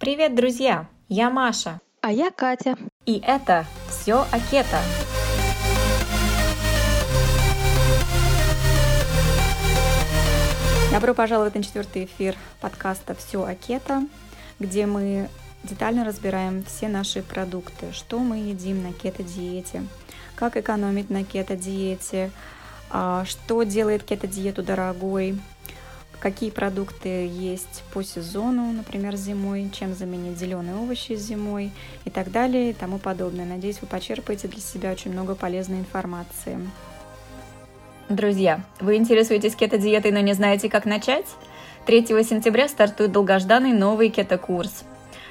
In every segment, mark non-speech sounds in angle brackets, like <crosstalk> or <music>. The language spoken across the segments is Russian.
Привет, друзья! Я Маша. А я Катя. И это все о кето. Добро пожаловать на четвертый эфир подкаста «Все о кето», где мы детально разбираем все наши продукты, что мы едим на кето-диете, как экономить на кето-диете, а, что делает кето-диету дорогой, какие продукты есть по сезону, например, зимой, чем заменить зеленые овощи зимой и так далее и тому подобное. Надеюсь, вы почерпаете для себя очень много полезной информации. Друзья, вы интересуетесь кето-диетой, но не знаете, как начать? 3 сентября стартует долгожданный новый кето-курс –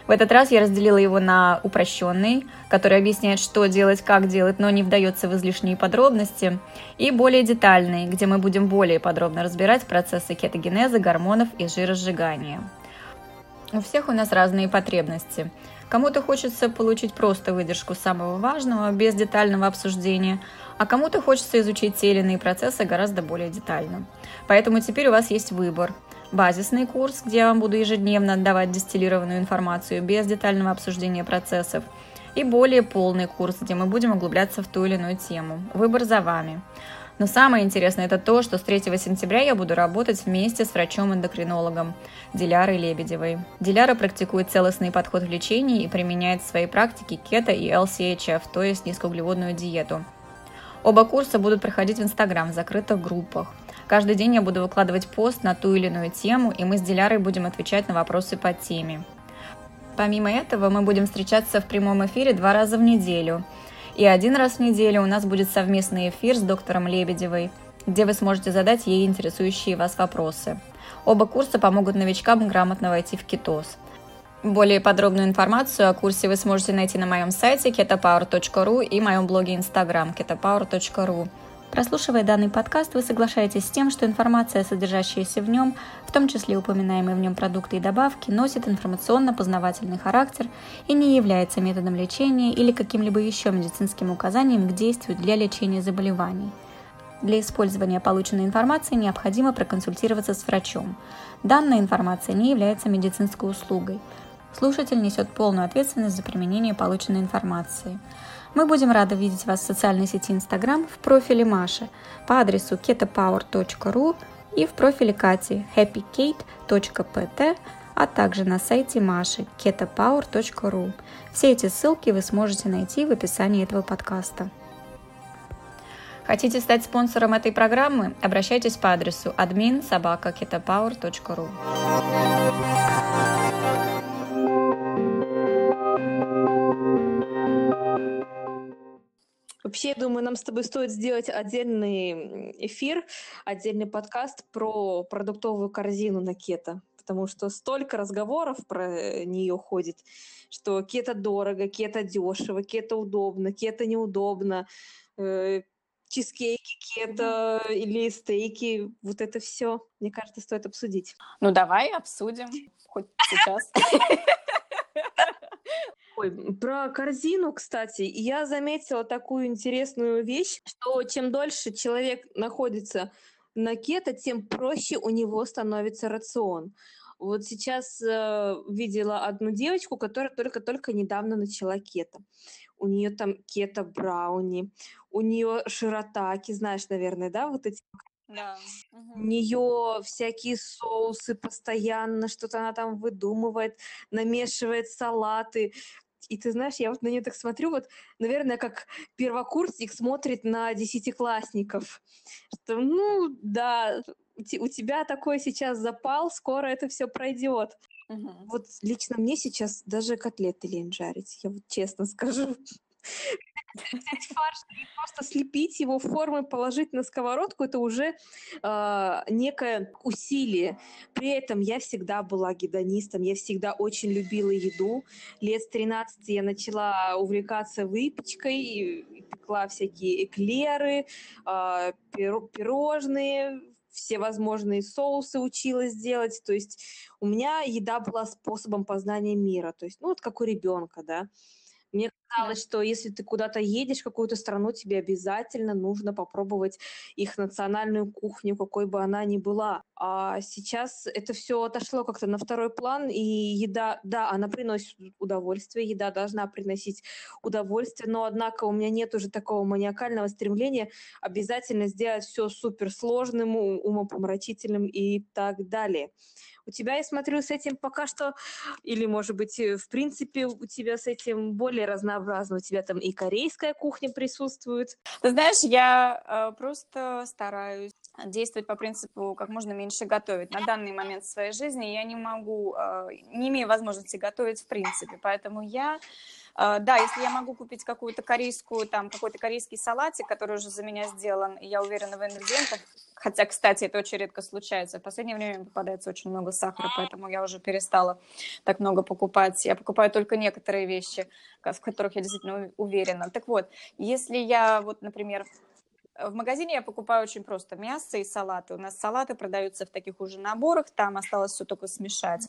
в этот раз я разделила его на упрощенный, который объясняет, что делать, как делать, но не вдается в излишние подробности, и более детальный, где мы будем более подробно разбирать процессы кетогенеза, гормонов и жиросжигания. У всех у нас разные потребности. Кому-то хочется получить просто выдержку самого важного, без детального обсуждения, а кому-то хочется изучить те или иные процессы гораздо более детально. Поэтому теперь у вас есть выбор – базисный курс, где я вам буду ежедневно отдавать дистиллированную информацию без детального обсуждения процессов, и более полный курс, где мы будем углубляться в ту или иную тему. Выбор за вами. Но самое интересное это то, что с 3 сентября я буду работать вместе с врачом-эндокринологом Дилярой Лебедевой. Диляра практикует целостный подход в лечении и применяет в своей практике кето и LCHF, то есть низкоуглеводную диету. Оба курса будут проходить в Инстаграм в закрытых группах. Каждый день я буду выкладывать пост на ту или иную тему, и мы с Дилярой будем отвечать на вопросы по теме. Помимо этого, мы будем встречаться в прямом эфире два раза в неделю. И один раз в неделю у нас будет совместный эфир с доктором Лебедевой, где вы сможете задать ей интересующие вас вопросы. Оба курса помогут новичкам грамотно войти в кетоз. Более подробную информацию о курсе вы сможете найти на моем сайте ketopower.ru и моем блоге Instagram ketopower.ru. Прослушивая данный подкаст, вы соглашаетесь с тем, что информация, содержащаяся в нем, в том числе упоминаемые в нем продукты и добавки, носит информационно-познавательный характер и не является методом лечения или каким-либо еще медицинским указанием к действию для лечения заболеваний. Для использования полученной информации необходимо проконсультироваться с врачом. Данная информация не является медицинской услугой. Слушатель несет полную ответственность за применение полученной информации. Мы будем рады видеть вас в социальной сети Instagram в профиле Маши по адресу ketopower.ru и в профиле Кати happykate.pt, а также на сайте Маши ketopower.ru. Все эти ссылки вы сможете найти в описании этого подкаста. Хотите стать спонсором этой программы? Обращайтесь по адресу admin собака Вообще, я думаю, нам с тобой стоит сделать отдельный эфир, отдельный подкаст про продуктовую корзину на кето, потому что столько разговоров про нее ходит, что кето дорого, кето дешево, кето удобно, кето неудобно, э, чизкейки, кето или стейки, вот это все, мне кажется, стоит обсудить. Ну давай обсудим, хоть сейчас. <laughs> Ой, про корзину, кстати, я заметила такую интересную вещь, что чем дольше человек находится на кето, тем проще у него становится рацион. Вот сейчас э, видела одну девочку, которая только-только недавно начала кето. У нее там кето брауни, у нее широтаки, знаешь, наверное, да, вот эти да. У нее всякие соусы постоянно, что-то она там выдумывает, намешивает салаты. И ты знаешь, я вот на нее так смотрю, вот, наверное, как первокурсник смотрит на десятиклассников. Что, ну, да, у тебя такой сейчас запал, скоро это все пройдет. Угу. Вот лично мне сейчас даже котлеты лень жарить, я вот честно скажу взять фарш и просто слепить его формы, положить на сковородку, это уже э, некое усилие. При этом я всегда была гедонистом, я всегда очень любила еду. Лет с 13 я начала увлекаться выпечкой, и пекла всякие эклеры, э, пирожные, все возможные соусы училась делать. То есть у меня еда была способом познания мира. То есть, ну, вот как у ребенка, да. Мне казалось, что если ты куда-то едешь, в какую-то страну, тебе обязательно нужно попробовать их национальную кухню, какой бы она ни была. А сейчас это все отошло как-то на второй план, и еда, да, она приносит удовольствие, еда должна приносить удовольствие, но однако у меня нет уже такого маниакального стремления обязательно сделать все суперсложным, умопомрачительным и так далее. У тебя, я смотрю, с этим пока что, или, может быть, э, в принципе, у тебя с этим более разнообразно. У тебя там и корейская кухня присутствует. Ты знаешь, я э, просто стараюсь действовать по принципу как можно меньше готовить. На данный момент в своей жизни я не могу, э, не имею возможности готовить в принципе, поэтому я да, если я могу купить какую-то корейскую, там, какой-то корейский салатик, который уже за меня сделан, и я уверена в ингредиентах, хотя, кстати, это очень редко случается, в последнее время попадается очень много сахара, поэтому я уже перестала так много покупать. Я покупаю только некоторые вещи, в которых я действительно уверена. Так вот, если я, вот, например, в магазине я покупаю очень просто мясо и салаты. У нас салаты продаются в таких уже наборах, там осталось все только смешать.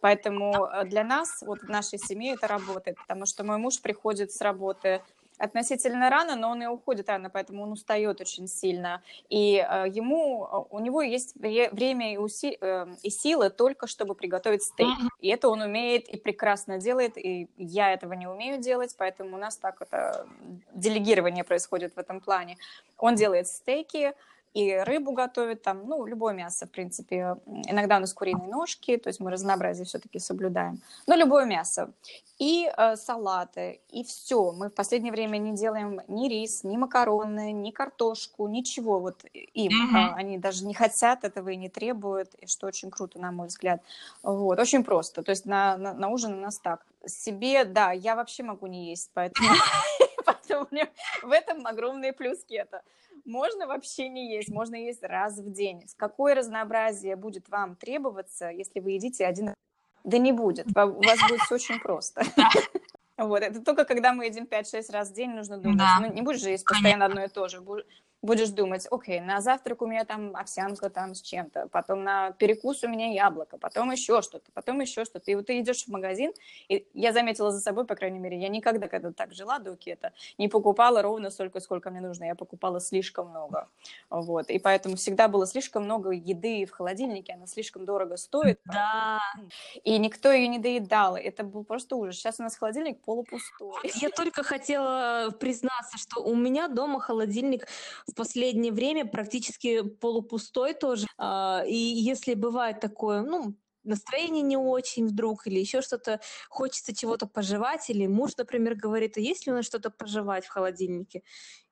Поэтому э, для нас, вот в нашей семье это работает, потому что мой муж приходит с работы относительно рано, но он и уходит рано, поэтому он устает очень сильно. И э, ему, э, у него есть время и, уси, э, и силы только, чтобы приготовить стейк. И это он умеет и прекрасно делает, и я этого не умею делать, поэтому у нас так это делегирование происходит в этом плане. Он делает стейки, и рыбу готовит, там, ну, любое мясо, в принципе. Иногда у нас куриные ножки, то есть мы разнообразие все-таки соблюдаем. Но любое мясо. И э, салаты, и все. Мы в последнее время не делаем ни рис, ни макароны, ни картошку, ничего вот им. Mm-hmm. Они даже не хотят этого и не требуют, и что очень круто, на мой взгляд. Вот, очень просто. То есть на, на, на ужин у нас так. Себе, да, я вообще могу не есть, поэтому, <laughs> <laughs> поэтому в этом огромные плюски. Это можно вообще не есть, можно есть раз в день. Какое разнообразие будет вам требоваться, если вы едите один? Да не будет, у вас будет все очень просто. <laughs> Вот, это только когда мы едим 5-6 раз в день, нужно думать, ну не будешь же есть постоянно одно и то же, будешь думать, окей, на завтрак у меня там овсянка там с чем-то, потом на перекус у меня яблоко, потом еще что-то, потом еще что-то. И вот ты идешь в магазин, и я заметила за собой, по крайней мере, я никогда, когда так жила до кета, не покупала ровно столько, сколько мне нужно, я покупала слишком много. Вот, и поэтому всегда было слишком много еды в холодильнике, она слишком дорого стоит. Да. И никто ее не доедал, это был просто ужас. Сейчас у нас холодильник полупустой. Я только хотела признаться, что у меня дома холодильник в последнее время практически полупустой тоже. А, и если бывает такое, ну, настроение не очень вдруг, или еще что-то, хочется чего-то пожевать, или муж, например, говорит, а есть ли у нас что-то пожевать в холодильнике?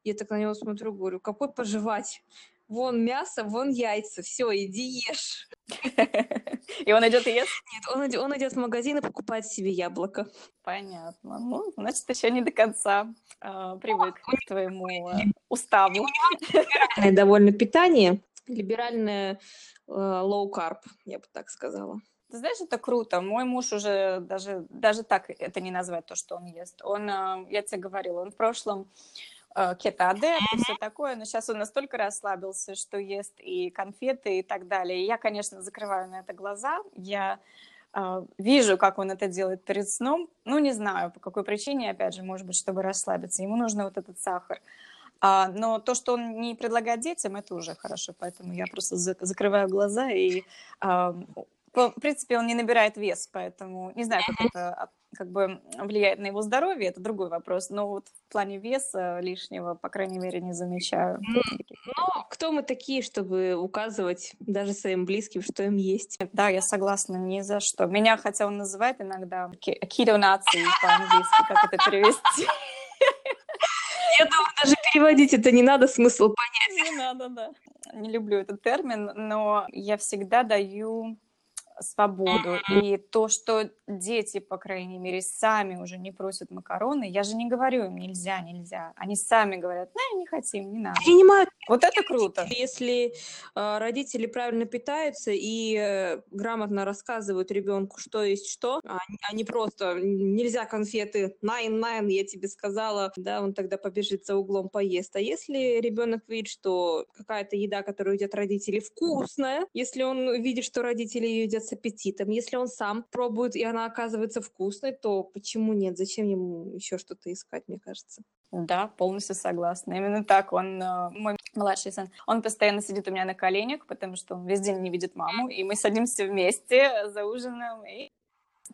Я так на него смотрю, говорю, какой пожевать? Вон мясо, вон яйца, все, иди ешь. <laughs> И он идет и ест? Нет, он, идет, он идет в магазин и покупает себе яблоко. Понятно. Ну, значит, еще не до конца э, привык к твоему э, уставу. <laughs> Либеральное довольно питание, либеральное э, low carb, я бы так сказала. Ты знаешь, это круто. Мой муж уже даже, даже так это не назвать, то, что он ест. Он, э, я тебе говорила, он в прошлом кетоадепт и все такое, но сейчас он настолько расслабился, что ест и конфеты и так далее. И я, конечно, закрываю на это глаза, я э, вижу, как он это делает перед сном, ну, не знаю, по какой причине, опять же, может быть, чтобы расслабиться, ему нужно вот этот сахар. А, но то, что он не предлагает детям, это уже хорошо, поэтому я просто за закрываю глаза и а, в принципе, он не набирает вес, поэтому не знаю, как это как бы влияет на его здоровье, это другой вопрос. Но вот в плане веса лишнего, по крайней мере, не замечаю. Ну, кто мы такие, чтобы указывать даже своим близким, что им есть? Да, я согласна, ни за что. Меня, хотя он называет иногда кидо нации по-английски, как это перевести. Я думаю, даже переводить это не надо, смысл понять. Не надо, да. Не люблю этот термин, но я всегда даю свободу. И то, что дети, по крайней мере, сами уже не просят макароны, я же не говорю им нельзя, нельзя. Они сами говорят, ну, не хотим, не надо. Принимают. Вот это круто. Если э, родители правильно питаются и э, грамотно рассказывают ребенку, что есть что, а, а не просто нельзя конфеты, найн, найн, я тебе сказала, да, он тогда побежит за углом поест. А если ребенок видит, что какая-то еда, которую едят родители, вкусная, если он видит, что родители ее едят с аппетитом. Если он сам пробует, и она оказывается вкусной, то почему нет? Зачем ему еще что-то искать, мне кажется? Да, полностью согласна. Именно так он, э, мой младший сын, он постоянно сидит у меня на коленях, потому что он весь день не видит маму, и мы садимся вместе за ужином и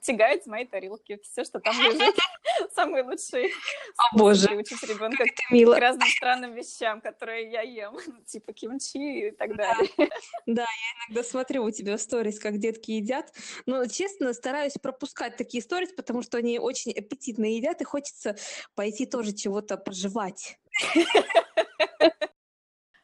тягает с моей тарелки все, что там лежит. <laughs> Самые лучшие О, боже. учить ребенка к разным странным вещам, которые я ем, <laughs> ну, типа кимчи и так далее. <laughs> Да, я иногда смотрю у тебя сторис, как детки едят, но, честно, стараюсь пропускать такие сторис, потому что они очень аппетитно едят, и хочется пойти тоже чего-то проживать.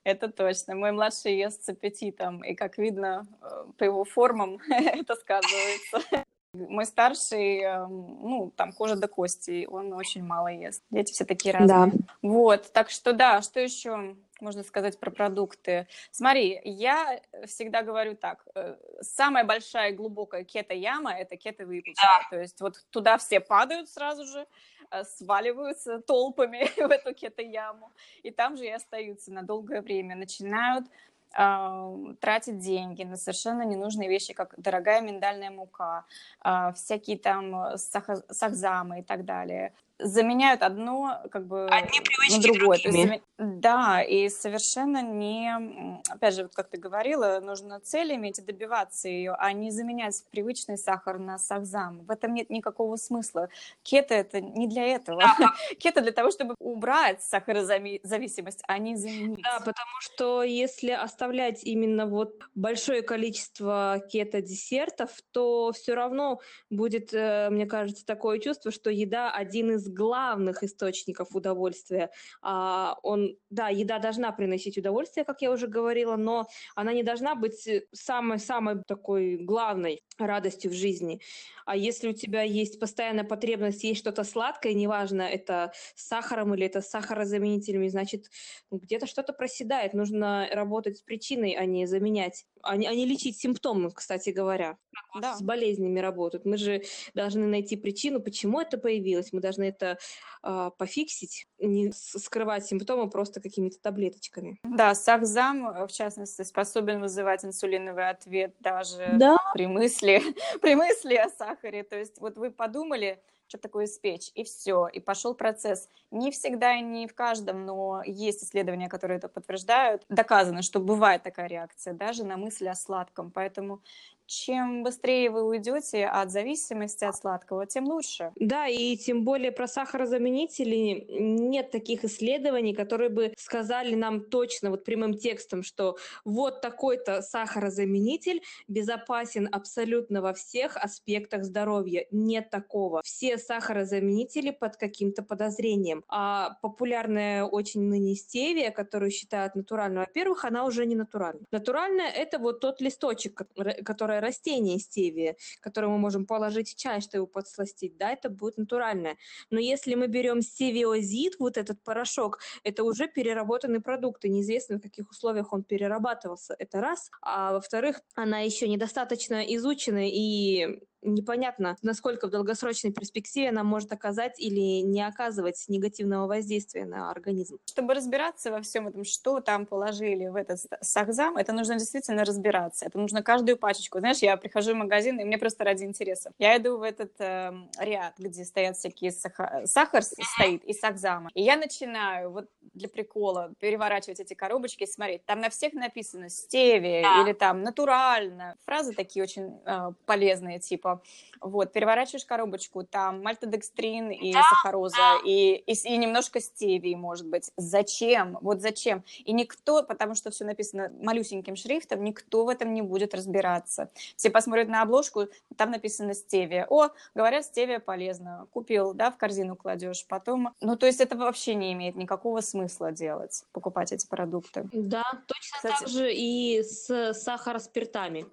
Это точно. Мой младший ест с аппетитом, и, как видно, э, по его формам это сказывается. Мой старший, эм, ну, там кожа до кости, он очень мало ест. Дети все такие разные. Да. Вот, так что да, что еще можно сказать про продукты? Смотри, я всегда говорю так, э, самая большая и глубокая кето-яма – это кето-выпечка. Да. То есть вот туда все падают сразу же, э, сваливаются толпами <laughs> в эту кето-яму, и там же и остаются на долгое время. Начинают тратить деньги на совершенно ненужные вещи, как дорогая миндальная мука, а, всякие там э, сахзамы и так далее заменяют одно как бы Одни на другое. То есть, да, и совершенно не, опять же, вот как ты говорила, нужно цель иметь и добиваться ее, а не заменять привычный сахар на сахзам. В этом нет никакого смысла. Кето это не для этого. <laughs> Кето для того, чтобы убрать сахарозависимость, а не заменить. Да, потому что если оставлять именно вот большое количество кето-десертов, то все равно будет, э, мне кажется, такое чувство, что еда один из главных источников удовольствия. А, он, да, еда должна приносить удовольствие, как я уже говорила, но она не должна быть самой-самой такой главной радостью в жизни. А если у тебя есть постоянная потребность есть что-то сладкое, неважно, это с сахаром или это с сахарозаменителями, значит, где-то что-то проседает. Нужно работать с причиной, а не заменять, а не, а не лечить симптомы, кстати говоря. Да. С болезнями работают. Мы же должны найти причину, почему это появилось. Мы должны это э, пофиксить, не скрывать симптомы просто какими-то таблеточками. Да, сахзам, э, в частности, способен вызывать инсулиновый ответ даже да. при мысли, <laughs> при мысли о сахаре. То есть вот вы подумали, что такое испечь, и все, и пошел процесс. Не всегда и не в каждом, но есть исследования, которые это подтверждают. Доказано, что бывает такая реакция даже на мысли о сладком. Поэтому чем быстрее вы уйдете от зависимости от сладкого, тем лучше. Да, и тем более про сахарозаменители нет таких исследований, которые бы сказали нам точно, вот прямым текстом, что вот такой-то сахарозаменитель безопасен абсолютно во всех аспектах здоровья. Нет такого. Все сахарозаменители под каким-то подозрением. А популярная очень ныне стевия, которую считают натуральной, во-первых, она уже не натуральная. Натуральная – это вот тот листочек, который растение стевия, которое мы можем положить в чай, чтобы его подсластить, да, это будет натуральное. Но если мы берем стевиозид, вот этот порошок, это уже переработанный продукт, и неизвестно, в каких условиях он перерабатывался. Это раз. А во-вторых, она еще недостаточно изучена и непонятно, насколько в долгосрочной перспективе она может оказать или не оказывать негативного воздействия на организм. Чтобы разбираться во всем этом, что там положили в этот сахзам, это нужно действительно разбираться. Это нужно каждую пачечку. Знаешь, я прихожу в магазин, и мне просто ради интереса. Я иду в этот э, ряд, где стоят всякие сахар, сахар стоит и сахзама. И я начинаю вот для прикола переворачивать эти коробочки и смотреть. Там на всех написано стевия да. или там натурально. Фразы такие очень э, полезные, типа вот, переворачиваешь коробочку, там мальтодекстрин и сахароза. И, и, и немножко стевии, может быть. Зачем? Вот зачем? И никто, потому что все написано малюсеньким шрифтом, никто в этом не будет разбираться. Все посмотрят на обложку, там написано стевия. О, говорят, стевия полезна. Купил, да, в корзину кладешь. Потом, ну, то есть это вообще не имеет никакого смысла делать, покупать эти продукты. Да, точно Кстати, так же и с сахароспиртами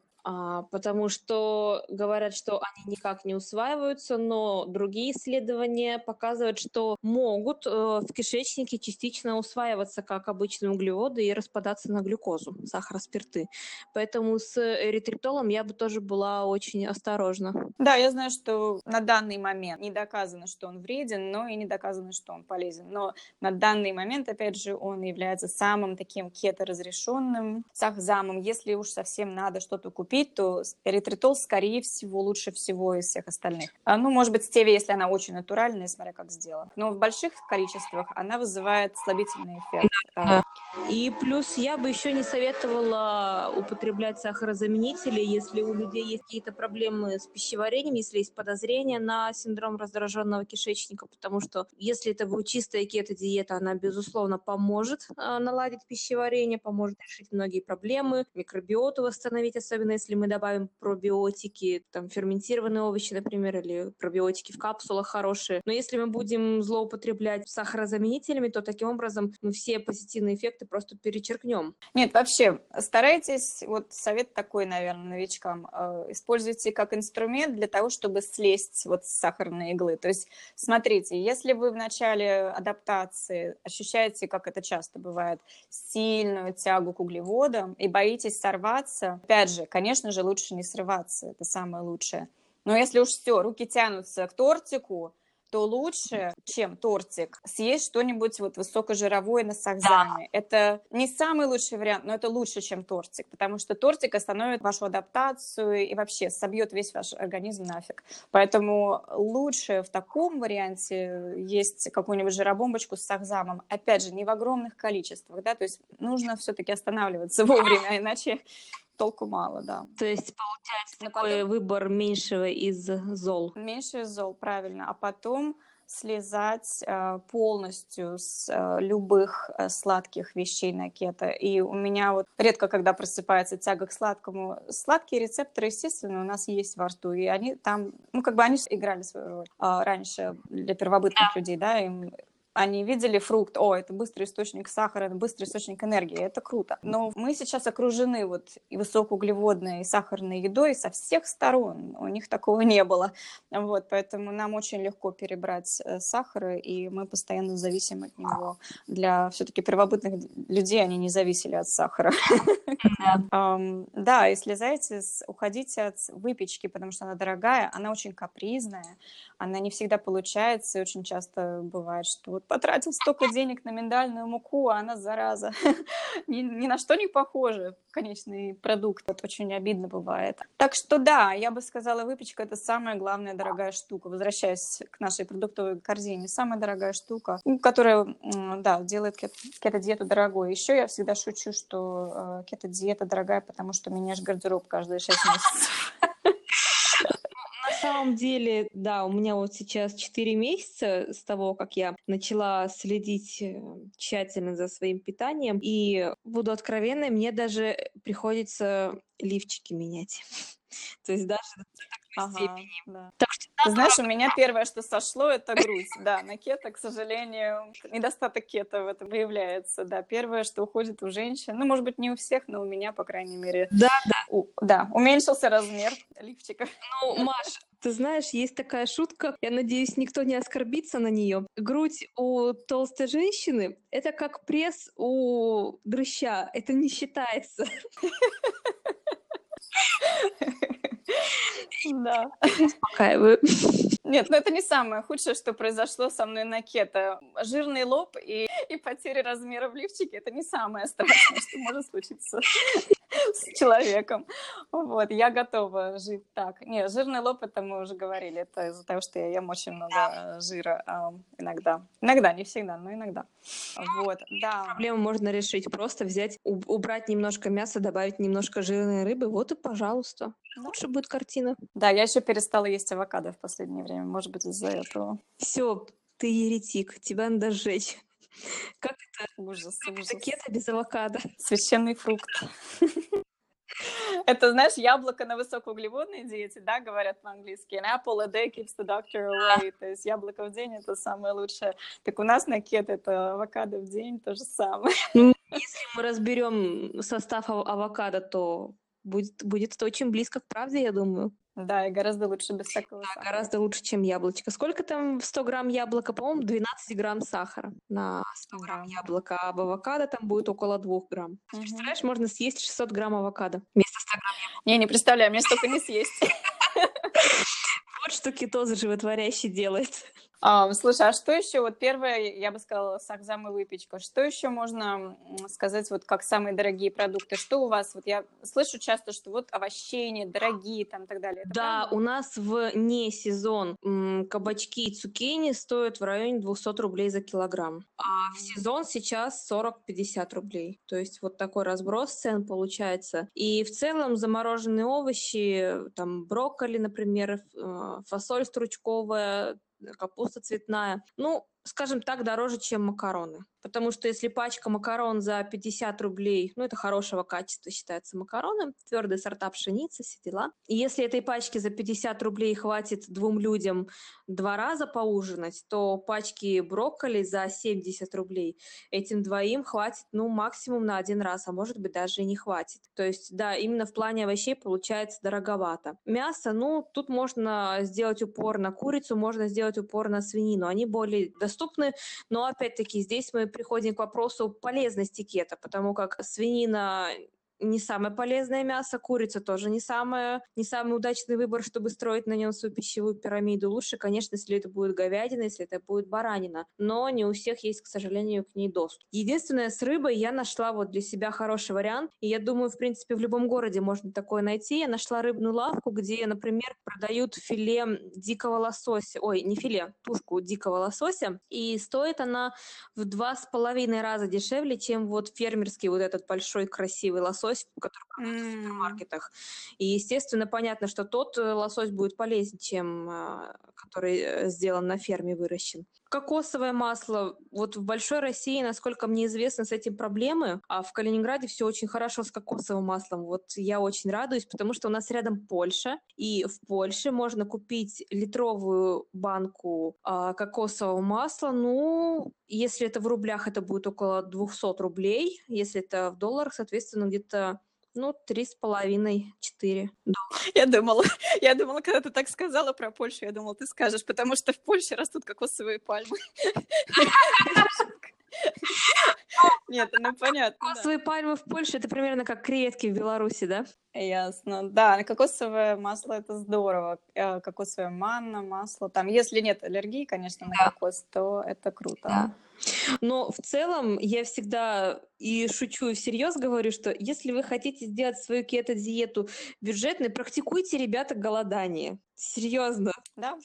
потому что говорят, что они никак не усваиваются, но другие исследования показывают, что могут э, в кишечнике частично усваиваться как обычные углеводы и распадаться на глюкозу, сахароспирты. Поэтому с эритритолом я бы тоже была очень осторожна. Да, я знаю, что на данный момент не доказано, что он вреден, но и не доказано, что он полезен. Но на данный момент, опять же, он является самым таким кето-разрешенным сахзамом. Если уж совсем надо что-то купить, пить, то эритритол, скорее всего, лучше всего из всех остальных. А, ну, может быть, стевия, если она очень натуральная, смотря как сделана. Но в больших количествах она вызывает слабительный эффект. Да. И плюс я бы еще не советовала употреблять сахарозаменители, если у людей есть какие-то проблемы с пищеварением, если есть подозрение на синдром раздраженного кишечника, потому что если это будет чистая кето-диета, она, безусловно, поможет э, наладить пищеварение, поможет решить многие проблемы, микробиоту восстановить, особенно если мы добавим пробиотики, там, ферментированные овощи, например, или пробиотики в капсулах хорошие. Но если мы будем злоупотреблять сахарозаменителями, то таким образом мы все позитивные эффекты просто перечеркнем. Нет, вообще, старайтесь, вот совет такой, наверное, новичкам, э, используйте как инструмент для того, чтобы слезть вот с сахарной иглы. То есть, смотрите, если вы в начале адаптации ощущаете, как это часто бывает, сильную тягу к углеводам и боитесь сорваться, опять же, конечно же, лучше не срываться, это самое лучшее. Но если уж все, руки тянутся к тортику, то лучше, чем тортик, съесть что-нибудь вот высокожировое на сахзаме. Да. Это не самый лучший вариант, но это лучше, чем тортик, потому что тортик остановит вашу адаптацию и вообще собьет весь ваш организм нафиг. Поэтому лучше в таком варианте есть какую-нибудь жиробомбочку с сахзамом. Опять же, не в огромных количествах, да, то есть нужно все-таки останавливаться <laughs> вовремя, иначе толку мало, да. То есть получается Но такой потом... выбор меньшего из зол. Меньше из зол, правильно. А потом слезать э, полностью с э, любых э, сладких вещей на кето. И у меня вот редко, когда просыпается тяга к сладкому, сладкие рецепторы, естественно, у нас есть во рту, и они там, ну, как бы они играли свою роль э, раньше для первобытных людей, да, им они видели фрукт, о, это быстрый источник сахара, это быстрый источник энергии, это круто. Но мы сейчас окружены вот и высокоуглеводной, и сахарной едой со всех сторон. У них такого не было. Вот, поэтому нам очень легко перебрать э, сахар, и мы постоянно зависим от него. Для все-таки первобытных людей они не зависели от сахара. Да, и слезайте, уходите от выпечки, потому что она дорогая, она очень капризная, она не всегда получается, и очень часто бывает, что вот потратил столько денег на миндальную муку, а она, зараза, <laughs> ни, ни на что не похожа. Конечный продукт, это очень обидно бывает. Так что да, я бы сказала, выпечка – это самая главная дорогая штука. Возвращаясь к нашей продуктовой корзине, самая дорогая штука, которая, да, делает кето-диету дорогой. Еще я всегда шучу, что э, кето-диета дорогая, потому что меняешь гардероб каждые 6 месяцев <laughs> самом деле, да, у меня вот сейчас 4 месяца с того, как я начала следить э, тщательно за своим питанием. И буду откровенной, мне даже приходится лифчики менять. <laughs> То есть даже до такой ага, степени. Да. Так что, да, Ты знаешь, у меня первое, что сошло, это <laughs> грудь. Да, на кето, к сожалению, недостаток кето в этом выявляется. Да, первое, что уходит у женщин, ну, может быть, не у всех, но у меня, по крайней мере. Да, да. У, да, уменьшился размер лифчика. Ну, Маш, <laughs> ты знаешь, есть такая шутка, я надеюсь, никто не оскорбится на нее. Грудь у толстой женщины — это как пресс у дрыща, это не считается. Да. Успокаиваю. Нет, ну это не самое худшее, что произошло со мной на кето. Жирный лоб и, и потеря размера в лифчике — это не самое страшное, что может случиться с человеком. Вот, я готова жить так. Нет, жирный лоб, это мы уже говорили, это из-за того, что я ем очень много жира а, иногда. Иногда, не всегда, но иногда. Вот, да. Проблему можно решить, просто взять, убрать немножко мяса, добавить немножко жирной рыбы, вот и пожалуйста. Лучше будет картина. Да, я еще перестала есть авокадо в последнее время, может быть, из-за этого. Все, ты еретик, тебя надо сжечь. <laughs> Как это? Ужас, как ужас. Это кето без авокадо. Священный фрукт. <laughs> Это, знаешь, яблоко на высокоуглеводной диете, да, говорят по-английски. An apple a day keeps the doctor away. <laughs> То есть яблоко в день — это самое лучшее. Так у нас на кет это авокадо в день то же самое. Ну, если мы разберем состав авокадо, то будет, будет это очень близко к правде, я думаю. Да, и гораздо лучше без всякого да, сахара. гораздо лучше, чем яблочко. Сколько там в 100 грамм яблока? По-моему, 12 грамм сахара на 100 грамм яблока, а в авокадо там будет около 2 грамм. Угу. Представляешь, можно съесть 600 грамм авокадо вместо 100 грамм яблока. Не, не представляю, мне столько не съесть. <laughs> Вот что кетоз животворящий делает. А, слушай, а что еще, вот первое, я бы сказала, сахзам и выпечка, что еще можно сказать, вот как самые дорогие продукты? Что у вас, вот я слышу часто, что вот овощей нет, дорогие там и так далее. Это да, правда? у нас в не сезон кабачки и цукини стоят в районе 200 рублей за килограмм, а в сезон сейчас 40-50 рублей. То есть вот такой разброс цен получается. И в целом замороженные овощи, там брокколи, например, э, фасоль стручковая, капуста цветная. Ну, скажем так, дороже, чем макароны. Потому что если пачка макарон за 50 рублей, ну, это хорошего качества считается макароны, твердые сорта пшеницы, все дела. И если этой пачки за 50 рублей хватит двум людям два раза поужинать, то пачки брокколи за 70 рублей этим двоим хватит, ну, максимум на один раз, а может быть даже и не хватит. То есть, да, именно в плане овощей получается дороговато. Мясо, ну, тут можно сделать упор на курицу, можно сделать упор на свинину. Они более доступны, но опять-таки здесь мы приходим к вопросу полезности кето, потому как свинина не самое полезное мясо, курица тоже не, самое, не самый удачный выбор, чтобы строить на нем свою пищевую пирамиду. Лучше, конечно, если это будет говядина, если это будет баранина. Но не у всех есть, к сожалению, к ней доступ. Единственное, с рыбой я нашла вот для себя хороший вариант. И я думаю, в принципе, в любом городе можно такое найти. Я нашла рыбную лавку, где, например, продают филе дикого лосося. Ой, не филе, тушку дикого лосося. И стоит она в два с половиной раза дешевле, чем вот фермерский вот этот большой красивый лосось лосось, который продается mm. в супермаркетах. И, естественно, понятно, что тот э, лосось будет полезнее, чем а, который э, сделан на ферме, выращен. Кокосовое масло. Вот в Большой России, насколько мне известно, с этим проблемы, а в Калининграде все очень хорошо с кокосовым маслом. Вот я очень радуюсь, потому что у нас рядом Польша, и в Польше можно купить литровую банку а, кокосового масла. Ну, если это в рублях, это будет около 200 рублей. Если это в долларах, соответственно, где-то ну, три с половиной, четыре. Я думала, <laughs> я думала, когда ты так сказала про Польшу, я думала, ты скажешь, потому что в Польше растут кокосовые пальмы. <laughs> Нет, ну понятно. Кокосовые пальмы в Польше это примерно как креветки в Беларуси, да? Ясно. Да, кокосовое масло это здорово. Э, кокосовое манна, масло. Там, если нет аллергии, конечно, на кокос, то это круто. Да. Но в целом я всегда и шучу, и всерьез говорю, что если вы хотите сделать свою кето-диету бюджетной, практикуйте, ребята, голодание. Серьезно. Да.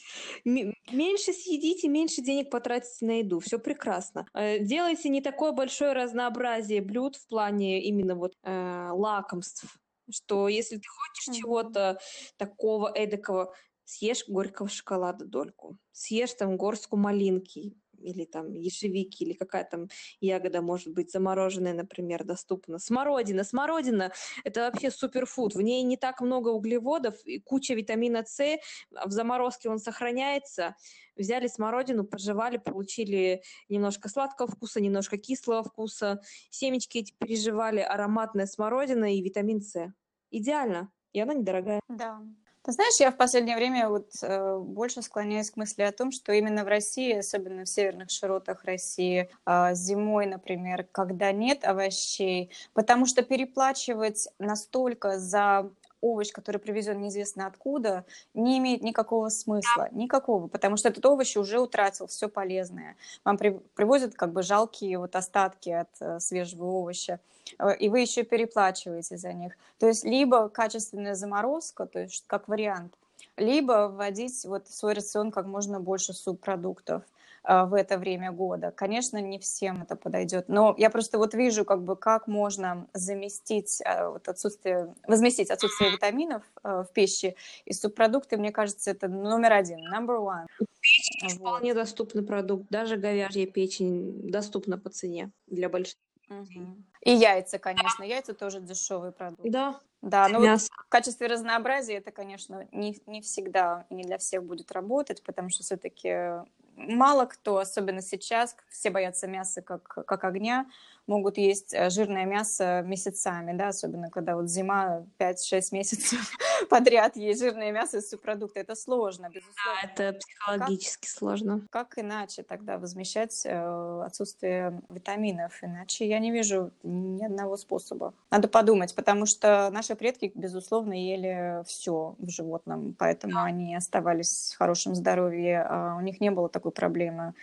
М- меньше съедите, меньше денег потратите на еду. Все прекрасно. Э, делайте не такое большое разнообразие блюд в плане именно вот э, лакомств, что если ты хочешь mm-hmm. чего-то такого эдакого, съешь горького шоколада дольку, съешь там горстку малинки, или там ежевики, или какая там ягода может быть замороженная, например, доступна. Смородина. Смородина – это вообще суперфуд. В ней не так много углеводов и куча витамина С. В заморозке он сохраняется. Взяли смородину, пожевали, получили немножко сладкого вкуса, немножко кислого вкуса. Семечки эти переживали, ароматная смородина и витамин С. Идеально. И она недорогая. Да. Ты знаешь, я в последнее время вот э, больше склоняюсь к мысли о том, что именно в России, особенно в северных широтах России, э, зимой, например, когда нет овощей, потому что переплачивать настолько за овощ, который привезен неизвестно откуда, не имеет никакого смысла, никакого, потому что этот овощ уже утратил все полезное. Вам при, привозят как бы жалкие вот остатки от э, свежего овоща, э, и вы еще переплачиваете за них. То есть либо качественная заморозка, то есть как вариант, либо вводить вот в свой рацион как можно больше субпродуктов. А, в это время года. Конечно, не всем это подойдет, но я просто вот вижу, как бы, как можно заместить а, вот отсутствие, возместить отсутствие витаминов а, в пище, и субпродукты, мне кажется, это номер один, number one. Печень вот. вполне доступный продукт, даже говяжья печень доступна по цене для больших Угу. И яйца, конечно. Яйца тоже дешевый продукт. Да. Да, но вот в качестве разнообразия это, конечно, не, не всегда и не для всех будет работать, потому что все-таки мало кто, особенно сейчас, все боятся мяса как, как огня, могут есть э, жирное мясо месяцами, да, особенно когда вот зима 5-6 месяцев <laughs> подряд есть жирное мясо из субпродукта. Это сложно, безусловно. Да, это психологически как, сложно. Как иначе тогда возмещать э, отсутствие витаминов? Иначе я не вижу ни одного способа. Надо подумать, потому что наши предки, безусловно, ели все в животном, поэтому они оставались в хорошем здоровье, а у них не было такой проблемы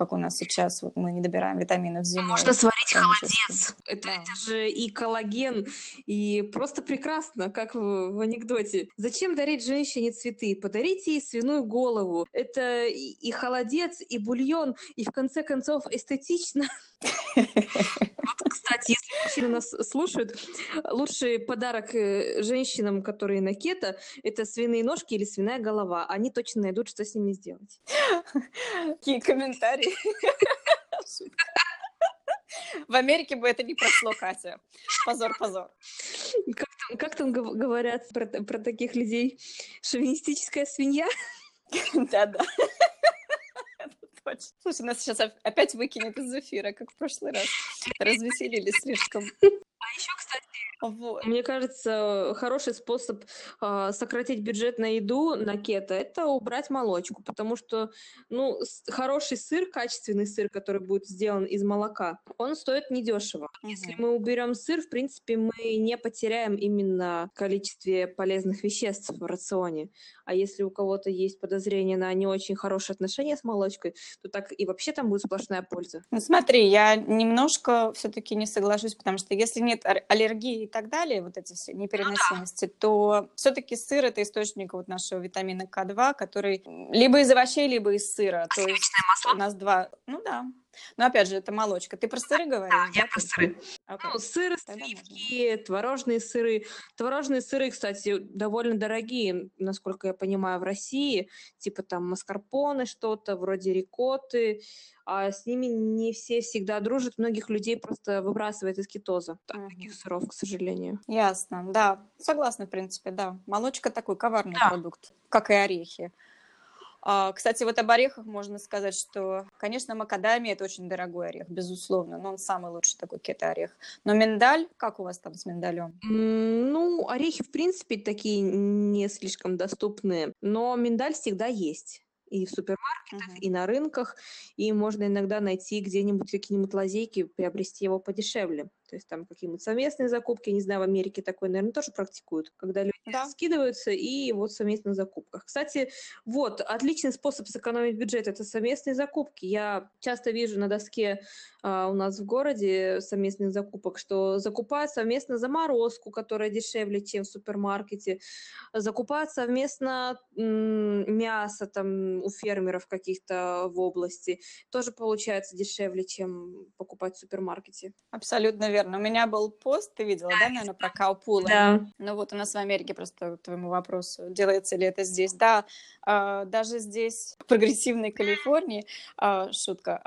как у нас сейчас, вот мы не добираем витаминов зимой. Можно сварить холодец. Это, да. это же и коллаген, и просто прекрасно, как в, в анекдоте. Зачем дарить женщине цветы? Подарите ей свиную голову. Это и, и холодец, и бульон, и в конце концов эстетично. <laughs> Вот, кстати, если мужчины нас слушают, лучший подарок э, женщинам, которые на кето, это свиные ножки или свиная голова. Они точно найдут, что с ними сделать. Какие комментарии. В Америке бы это не прошло, Катя. Позор, позор. Как там, как там говорят про, про таких людей? Шовинистическая свинья? Да-да точно. Слушай, нас сейчас опять выкинет из эфира, как в прошлый раз. Развеселились слишком. А еще, кстати, вот. Мне кажется, хороший способ э, сократить бюджет на еду на кето – это убрать молочку, потому что, ну, хороший сыр, качественный сыр, который будет сделан из молока, он стоит недешево. Угу. Если мы уберем сыр, в принципе, мы не потеряем именно количестве полезных веществ в рационе. А если у кого-то есть подозрение на не очень хорошие отношения с молочкой, то так и вообще там будет сплошная польза. Ну, смотри, я немножко все-таки не соглашусь, потому что если нет аллергии так далее, вот эти все непереносимости, ну, да. то все-таки сыр это источник вот нашего витамина К2, который либо из овощей, либо из сыра. А то есть масло? у нас два, ну да, но опять же, это молочка. Ты про сыры говоришь? Да, я про сыры. Okay. Ну, сыры, сливки, творожные сыры. Творожные сыры, кстати, довольно дорогие, насколько я понимаю, в России. Типа там маскарпоне что-то, вроде рикоты. А с ними не все всегда дружат. Многих людей просто выбрасывает из кетоза. Так, таких сыров, к сожалению. Ясно, да. Согласна, в принципе, да. Молочка такой коварный да. продукт, как и орехи. А, кстати, вот об орехах можно сказать, что, конечно, макадамия – это очень дорогой орех, безусловно, но он самый лучший такой кето-орех. Но миндаль, как у вас там с миндалем? Ну, орехи, в принципе, такие не слишком доступные, но миндаль всегда есть и в супермаркетах, uh-huh. и на рынках, и можно иногда найти где-нибудь какие-нибудь лазейки, приобрести его подешевле. То есть там какие-нибудь совместные закупки, не знаю, в Америке такое, наверное, тоже практикуют, когда люди да. скидываются и вот в совместных закупках. Кстати, вот, отличный способ сэкономить бюджет – это совместные закупки. Я часто вижу на доске а, у нас в городе совместных закупок, что закупают совместно заморозку, которая дешевле, чем в супермаркете, закупают совместно мясо там у фермеров каких-то в области, тоже получается дешевле, чем покупать в супермаркете. Абсолютно верно верно. У меня был пост, ты видела, да, наверное, про каупулы? Да. Ну вот у нас в Америке просто к твоему вопросу, делается ли это здесь? Да, э, даже здесь, в прогрессивной Калифорнии, э, шутка,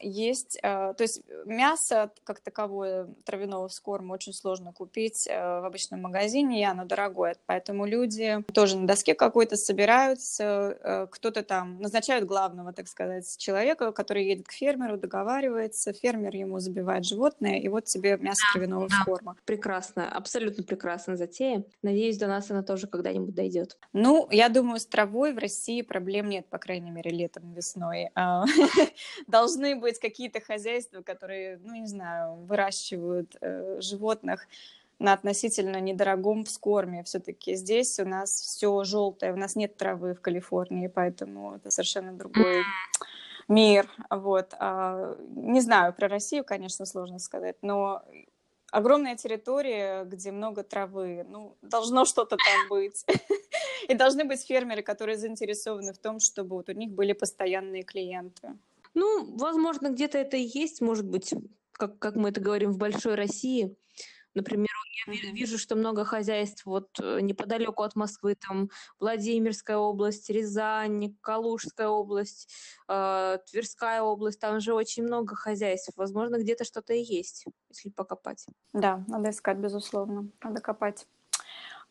есть, э, то есть мясо как таковое травяного с корма очень сложно купить в обычном магазине, и оно дорогое, поэтому люди тоже на доске какой-то собираются, кто-то там назначают главного, так сказать, человека, который едет к фермеру, договаривается, фермер ему забивает животное, и вот тебе мясо кровяного да, форма. Прекрасно, абсолютно прекрасная затея. Надеюсь, до нас она тоже когда-нибудь дойдет. Ну, я думаю, с травой в России проблем нет, по крайней мере, летом, весной. <laughs> А, должны быть какие-то хозяйства, которые, ну, не знаю, выращивают э, животных на относительно недорогом вскорме. Все-таки здесь у нас все желтое, у нас нет травы в Калифорнии, поэтому это совершенно другой мир. Вот. А, не знаю, про Россию, конечно, сложно сказать, но огромная территория, где много травы. Ну, должно что-то там быть. <laughs> И должны быть фермеры, которые заинтересованы в том, чтобы вот у них были постоянные клиенты. Ну, возможно, где-то это и есть, может быть, как, как мы это говорим в большой России. Например, я вижу, что много хозяйств вот э, неподалеку от Москвы, там Владимирская область, Рязань, Калужская область, э, Тверская область, там же очень много хозяйств. Возможно, где-то что-то и есть, если покопать. Да, надо искать, безусловно, надо копать.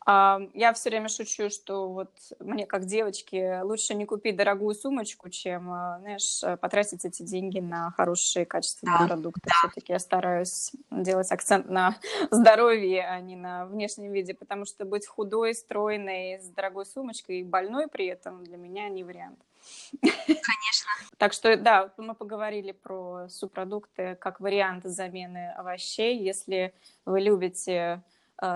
А, я все время шучу, что вот мне как девочке лучше не купить дорогую сумочку, чем, а, знаешь, потратить эти деньги на хорошие качественные да, продукты. Да. Все-таки я стараюсь делать акцент на <laughs> здоровье, а не на внешнем виде, потому что быть худой, стройной, с дорогой сумочкой и больной при этом для меня не вариант. Конечно. <laughs> Так что, да, мы поговорили про субпродукты как вариант замены овощей. Если вы любите э,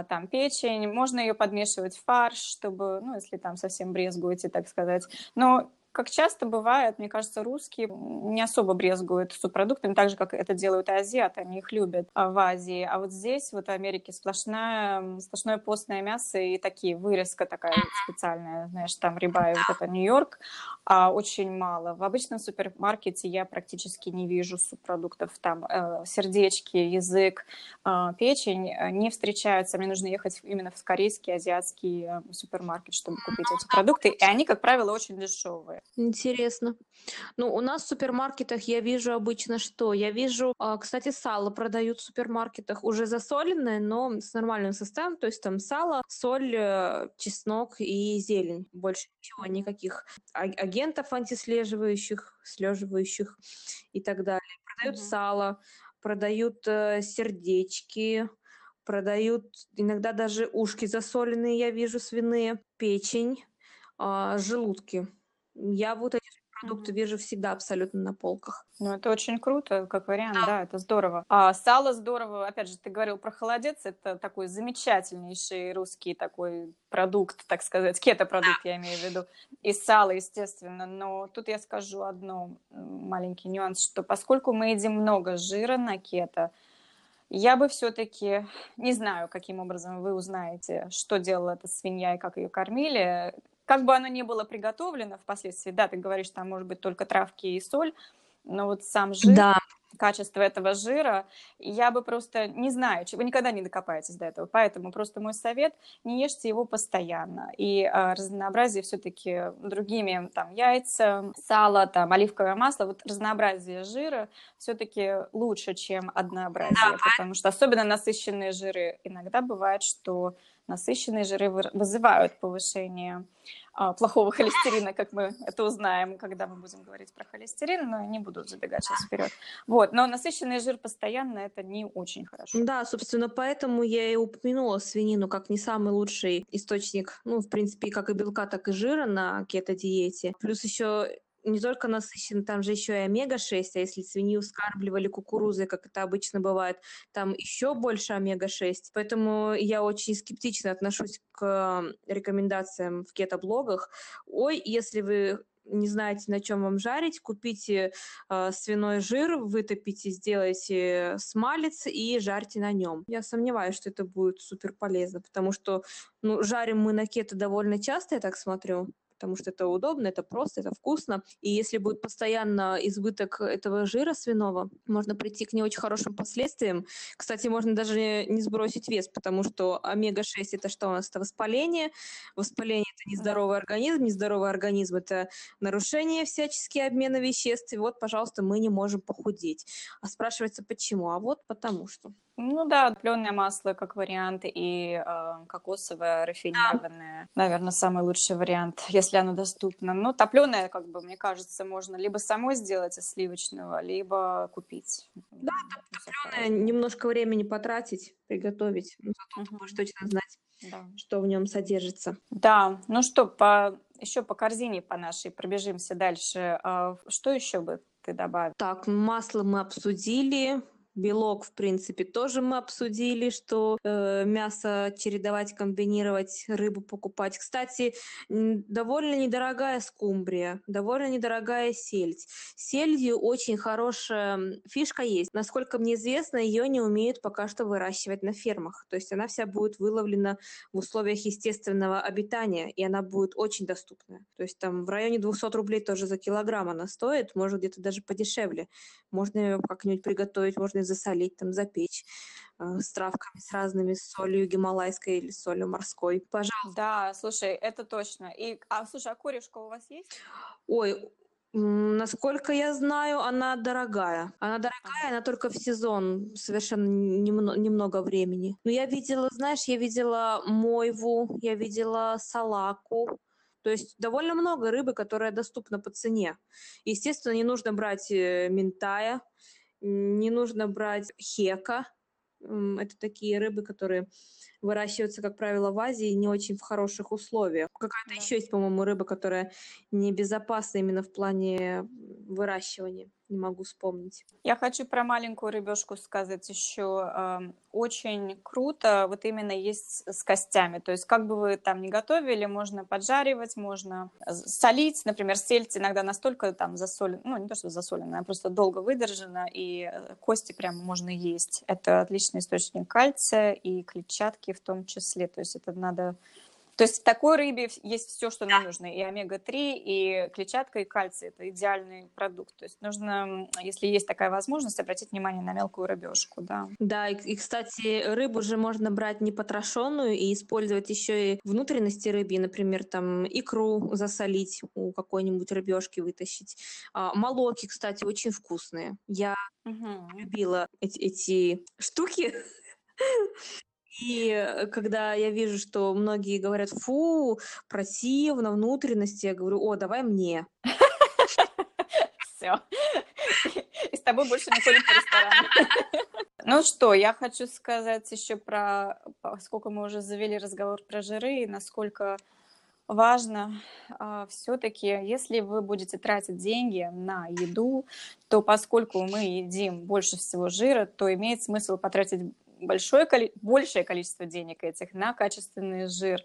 там печень, можно ее подмешивать в фарш, чтобы, ну, если там совсем брезгуете, так сказать. Но как часто бывает, мне кажется, русские не особо брезгуют субпродуктами, так же, как это делают и азиаты, они их любят а, в Азии. А вот здесь, вот в Америке, сплошная, сплошное постное мясо и такие, вырезка такая специальная, знаешь, там рибай, вот это Нью-Йорк, а очень мало. В обычном супермаркете я практически не вижу субпродуктов. Там э, сердечки, язык, э, печень не встречаются. Мне нужно ехать именно в корейский, азиатский э, супермаркет, чтобы купить эти продукты. И они, как правило, очень дешевые. Интересно. Ну, у нас в супермаркетах я вижу обычно что? Я вижу, а, кстати, сало продают в супермаркетах, уже засоленное, но с нормальным составом, то есть там сало, соль, э, чеснок и зелень. Больше ничего, никаких агентов антислеживающих, слеживающих и так далее. Продают mm-hmm. сало, продают э, сердечки, продают иногда даже ушки засоленные, я вижу, свиные, печень, э, желудки. Я вот эти продукты вижу всегда абсолютно на полках. Ну, это очень круто, как вариант, да, да это здорово. А сало здорово, опять же, ты говорил про холодец, это такой замечательнейший русский такой продукт, так сказать, кето-продукт, я имею в виду, и сало, естественно, но тут я скажу одно, маленький нюанс, что поскольку мы едим много жира на кето, я бы все-таки, не знаю, каким образом вы узнаете, что делала эта свинья и как ее кормили, как бы оно ни было приготовлено впоследствии, да, ты говоришь, там может быть только травки и соль, но вот сам жир, да. Качество этого жира, я бы просто не знаю, вы никогда не докопаетесь до этого, поэтому просто мой совет, не ешьте его постоянно, и а, разнообразие все-таки другими, там, яйца, сало, там, оливковое масло, вот разнообразие жира все-таки лучше, чем однообразие, да. потому что особенно насыщенные жиры, иногда бывает, что насыщенные жиры вызывают повышение плохого холестерина, как мы это узнаем, когда мы будем говорить про холестерин, но не буду забегать сейчас вперед. Вот, но насыщенный жир постоянно это не очень хорошо. Да, собственно, поэтому я и упомянула свинину как не самый лучший источник, ну, в принципе, как и белка, так и жира на кето-диете. Плюс еще не только насыщен, там же еще и омега-6, а если свинью скармливали кукурузой, как это обычно бывает, там еще больше омега-6. Поэтому я очень скептично отношусь к рекомендациям в кето-блогах. Ой, если вы не знаете, на чем вам жарить, купите э, свиной жир, вытопите, сделайте смалец и жарьте на нем. Я сомневаюсь, что это будет супер полезно, потому что ну, жарим мы на кето довольно часто, я так смотрю потому что это удобно, это просто, это вкусно. И если будет постоянно избыток этого жира свиного, можно прийти к не очень хорошим последствиям. Кстати, можно даже не сбросить вес, потому что омега-6 это что у нас? Это воспаление. Воспаление это нездоровый организм, нездоровый организм это нарушение всяческие обмена веществ. И вот, пожалуйста, мы не можем похудеть. А спрашивается, почему? А вот потому что. Ну да, топленое масло как вариант и э, кокосовое рафинированное, да. наверное, самый лучший вариант, если оно доступно. Но топленое, как бы, мне кажется, можно либо самой сделать из сливочного, либо купить. Да, топленое немножко времени потратить, приготовить, но зато угу. ты будешь точно знать, да. что в нем содержится. Да, ну что, по еще по корзине по нашей пробежимся дальше. А что еще бы ты добавил? Так, масло мы обсудили, Белок, в принципе, тоже мы обсудили, что э, мясо чередовать, комбинировать, рыбу покупать. Кстати, довольно недорогая скумбрия, довольно недорогая сельдь. Сельдью очень хорошая фишка есть. Насколько мне известно, ее не умеют пока что выращивать на фермах. То есть она вся будет выловлена в условиях естественного обитания, и она будет очень доступная. То есть там в районе 200 рублей тоже за килограмм она стоит, может где-то даже подешевле. Можно ее как-нибудь приготовить, можно засолить, там, запечь э, с травками, с разными, с солью гималайской или солью морской. Пожалуйста. Да, слушай, это точно. И, а, слушай, а корешка у вас есть? Ой, Насколько я знаю, она дорогая. Она дорогая, она только в сезон, совершенно немного, немного времени. Но я видела, знаешь, я видела мойву, я видела салаку. То есть довольно много рыбы, которая доступна по цене. Естественно, не нужно брать э, ментая, не нужно брать хека. Это такие рыбы, которые выращиваются, как правило, в Азии не очень в хороших условиях. Какая-то да. еще есть, по-моему, рыба, которая небезопасна именно в плане выращивания не могу вспомнить. Я хочу про маленькую рыбешку сказать еще. Очень круто вот именно есть с костями. То есть как бы вы там ни готовили, можно поджаривать, можно солить. Например, сельдь иногда настолько там засолена, ну не то, что засолена, а просто долго выдержана, и э, кости прямо можно есть. Это отличный источник кальция и клетчатки в том числе. То есть это надо то есть в такой рыбе есть все, что нам нужно. И омега-3, и клетчатка, и кальций. Это идеальный продукт. То есть нужно, если есть такая возможность, обратить внимание на мелкую рыбешку. Да, да и, и, кстати, рыбу же можно брать не потрошенную и использовать еще и внутренности рыбьи. Например, там икру засолить у какой-нибудь рыбешки вытащить. А, молоки, кстати, очень вкусные. Я угу. любила эти, эти штуки. <laughs> И э, когда я вижу, что многие говорят, фу, противно, внутренности, я говорю, о, давай мне. <laughs> Все. И с тобой больше не ходим по. <laughs> Ну что, я хочу сказать еще про, сколько мы уже завели разговор про жиры, и насколько важно а, все-таки, если вы будете тратить деньги на еду, то поскольку мы едим больше всего жира, то имеет смысл потратить большое, большее количество денег этих на качественный жир,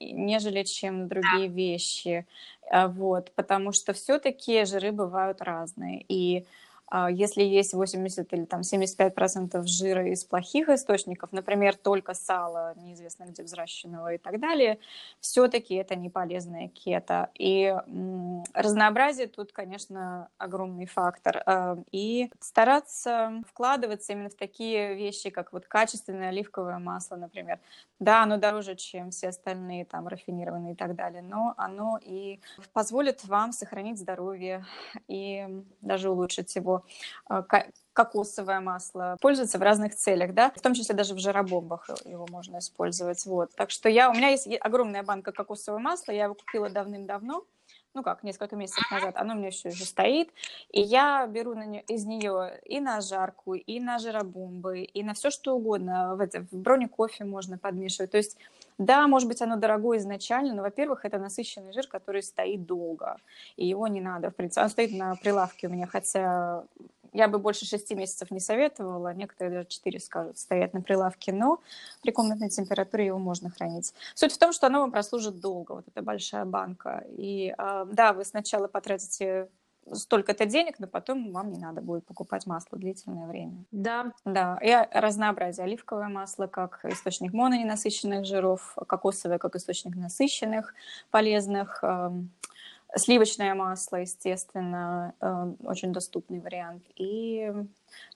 нежели чем другие вещи. А, вот, потому что все-таки жиры бывают разные. И если есть 80 или там 75 процентов жира из плохих источников, например, только сало, неизвестно где взращенного и так далее, все-таки это не полезная кето. И разнообразие тут, конечно, огромный фактор. А, и стараться вкладываться именно в такие вещи, как вот качественное оливковое масло, например. Да, оно дороже, чем все остальные там рафинированные и так далее, но оно и позволит вам сохранить здоровье и даже улучшить его а, кокосовое масло пользуется в разных целях, да, в том числе даже в жиробомбах его можно использовать, вот. Так что я, у меня есть огромная банка кокосового масла, я его купила давным-давно, ну как, несколько месяцев назад, оно у меня все еще стоит, и я беру на не, из нее и на жарку, и на жиробомбы, и на все что угодно, в, это, в броне кофе можно подмешивать, то есть да, может быть, оно дорогое изначально, но, во-первых, это насыщенный жир, который стоит долго, и его не надо, в принципе. Он стоит на прилавке у меня, хотя я бы больше шести месяцев не советовала, некоторые даже четыре скажут, стоять на прилавке, но при комнатной температуре его можно хранить. Суть в том, что оно вам прослужит долго, вот эта большая банка. И а, да, вы сначала потратите столько-то денег, но потом вам не надо будет покупать масло длительное время. Да. Да, и разнообразие. Оливковое масло как источник мононенасыщенных жиров, кокосовое как источник насыщенных, полезных, эм, Сливочное масло, естественно, э, очень доступный вариант. И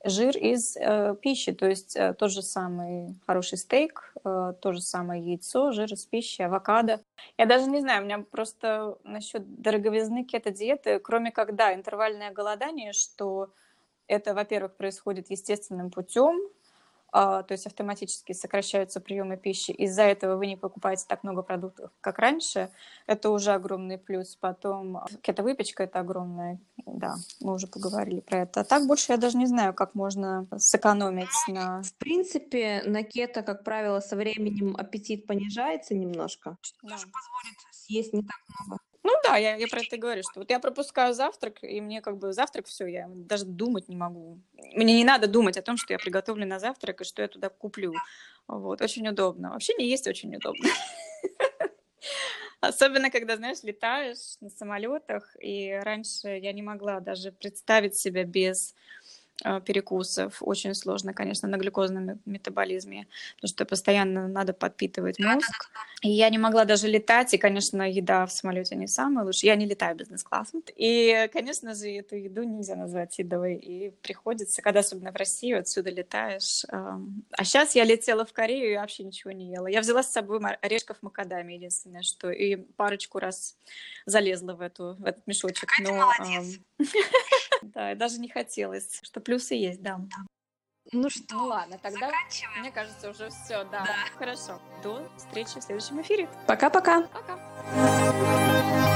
жир из э, пищи, то есть э, тот же самый хороший стейк, то же самое яйцо, жир из пищи, авокадо. Я даже не знаю, у меня просто насчет дороговизны кето-диеты, кроме как, да, интервальное голодание, что это, во-первых, происходит естественным путем, то есть автоматически сокращаются приемы пищи. Из-за этого вы не покупаете так много продуктов, как раньше. Это уже огромный плюс. Потом кето-выпечка – это огромная, да, мы уже поговорили про это. А так больше я даже не знаю, как можно сэкономить на... В принципе, на кето, как правило, со временем аппетит понижается немножко, что да. тоже позволит съесть не так много. Ну да, я, я про это и говорю, что вот я пропускаю завтрак, и мне как бы завтрак все, я даже думать не могу. Мне не надо думать о том, что я приготовлю на завтрак и что я туда куплю. Вот, очень удобно. Вообще не есть очень удобно. <laughs> Особенно, когда, знаешь, летаешь на самолетах, и раньше я не могла даже представить себя без перекусов. Очень сложно, конечно, на глюкозном метаболизме, потому что постоянно надо подпитывать мозг. И я не могла даже летать, и, конечно, еда в самолете не самая лучшая. Я не летаю бизнес-классом. И, конечно же, эту еду нельзя назвать едовой. И приходится, когда особенно в Россию, отсюда летаешь. А сейчас я летела в Корею и вообще ничего не ела. Я взяла с собой орешков макадами, единственное, что. И парочку раз залезла в, эту, в этот мешочек. Но, <laughs> да, и даже не хотелось, что плюсы есть, да. Ну что, ну ладно, тогда мне кажется уже все, да. да. Хорошо. До встречи в следующем эфире. Пока-пока. Пока. -пока. Пока.